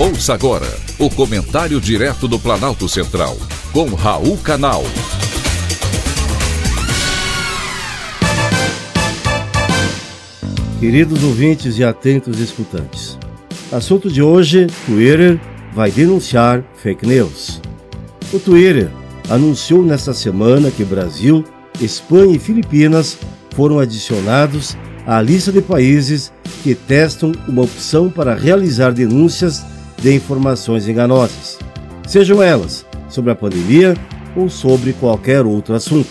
Ouça agora o comentário direto do Planalto Central, com Raul Canal. Queridos ouvintes e atentos escutantes, assunto de hoje: Twitter vai denunciar fake news. O Twitter anunciou nesta semana que Brasil, Espanha e Filipinas foram adicionados à lista de países que testam uma opção para realizar denúncias de informações enganosas, sejam elas sobre a pandemia ou sobre qualquer outro assunto.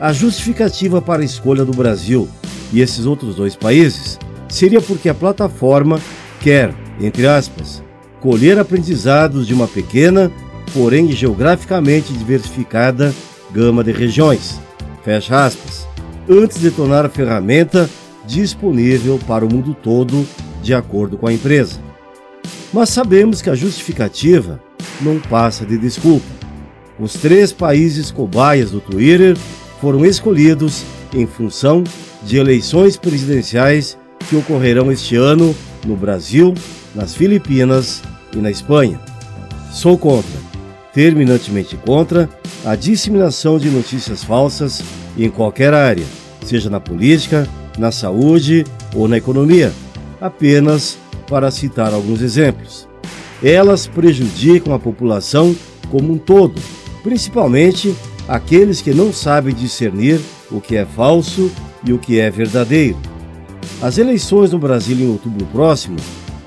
A justificativa para a escolha do Brasil e esses outros dois países seria porque a plataforma quer, entre aspas, colher aprendizados de uma pequena, porém geograficamente diversificada gama de regiões, fecha aspas, antes de tornar a ferramenta disponível para o mundo todo, de acordo com a empresa. Mas sabemos que a justificativa não passa de desculpa. Os três países cobaias do Twitter foram escolhidos em função de eleições presidenciais que ocorrerão este ano no Brasil, nas Filipinas e na Espanha. Sou contra, terminantemente contra, a disseminação de notícias falsas em qualquer área, seja na política, na saúde ou na economia, apenas para citar alguns exemplos. Elas prejudicam a população como um todo, principalmente aqueles que não sabem discernir o que é falso e o que é verdadeiro. As eleições no Brasil em outubro próximo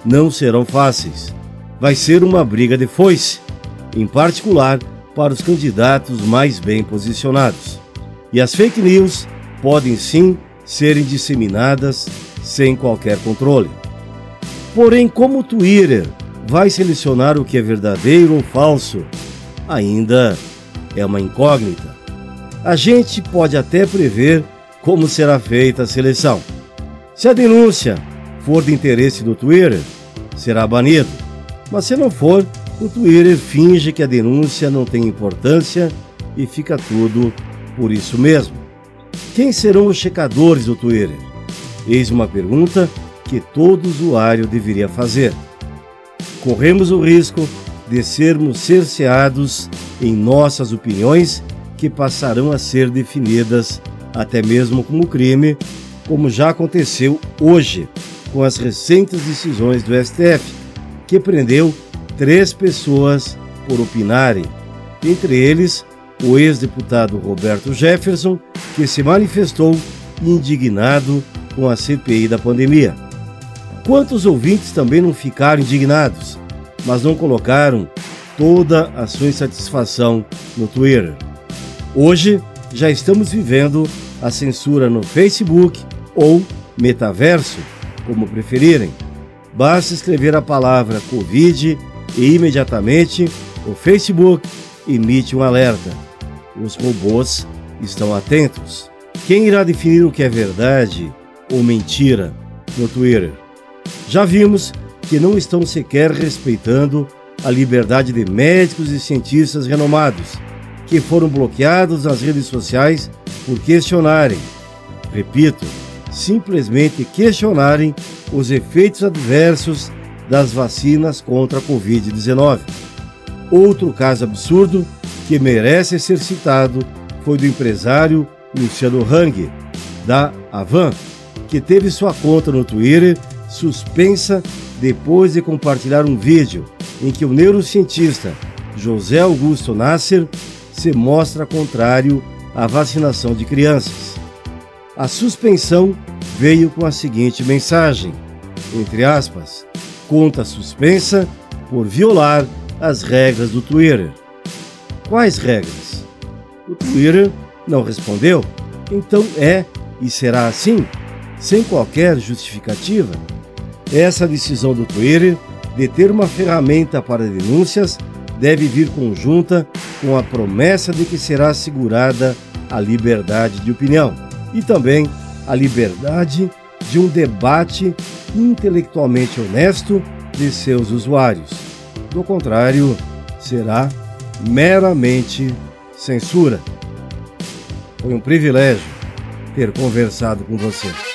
não serão fáceis. Vai ser uma briga de foice, em particular para os candidatos mais bem posicionados. E as fake news podem sim serem disseminadas sem qualquer controle. Porém, como o Twitter vai selecionar o que é verdadeiro ou falso, ainda é uma incógnita. A gente pode até prever como será feita a seleção. Se a denúncia for de interesse do Twitter, será banido. Mas se não for, o Twitter finge que a denúncia não tem importância e fica tudo por isso mesmo. Quem serão os checadores do Twitter? Eis uma pergunta que todo usuário deveria fazer. Corremos o risco de sermos cerceados em nossas opiniões que passarão a ser definidas até mesmo como crime, como já aconteceu hoje com as recentes decisões do STF, que prendeu três pessoas por opinarem, entre eles o ex-deputado Roberto Jefferson, que se manifestou indignado com a CPI da pandemia. Quantos ouvintes também não ficaram indignados, mas não colocaram toda a sua insatisfação no Twitter? Hoje já estamos vivendo a censura no Facebook ou metaverso, como preferirem. Basta escrever a palavra Covid e imediatamente o Facebook emite um alerta. Os robôs estão atentos. Quem irá definir o que é verdade ou mentira no Twitter? Já vimos que não estão sequer respeitando a liberdade de médicos e cientistas renomados, que foram bloqueados nas redes sociais por questionarem, repito, simplesmente questionarem os efeitos adversos das vacinas contra a Covid-19. Outro caso absurdo que merece ser citado foi do empresário Luciano Hang, da Avan, que teve sua conta no Twitter suspensa depois de compartilhar um vídeo em que o neurocientista José Augusto Nasser se mostra contrário à vacinação de crianças. A suspensão veio com a seguinte mensagem, entre aspas, conta suspensa por violar as regras do Twitter. Quais regras? O Twitter não respondeu, então é e será assim, sem qualquer justificativa. Essa decisão do Twitter de ter uma ferramenta para denúncias deve vir conjunta com a promessa de que será assegurada a liberdade de opinião e também a liberdade de um debate intelectualmente honesto de seus usuários. Do contrário, será meramente censura. Foi um privilégio ter conversado com você.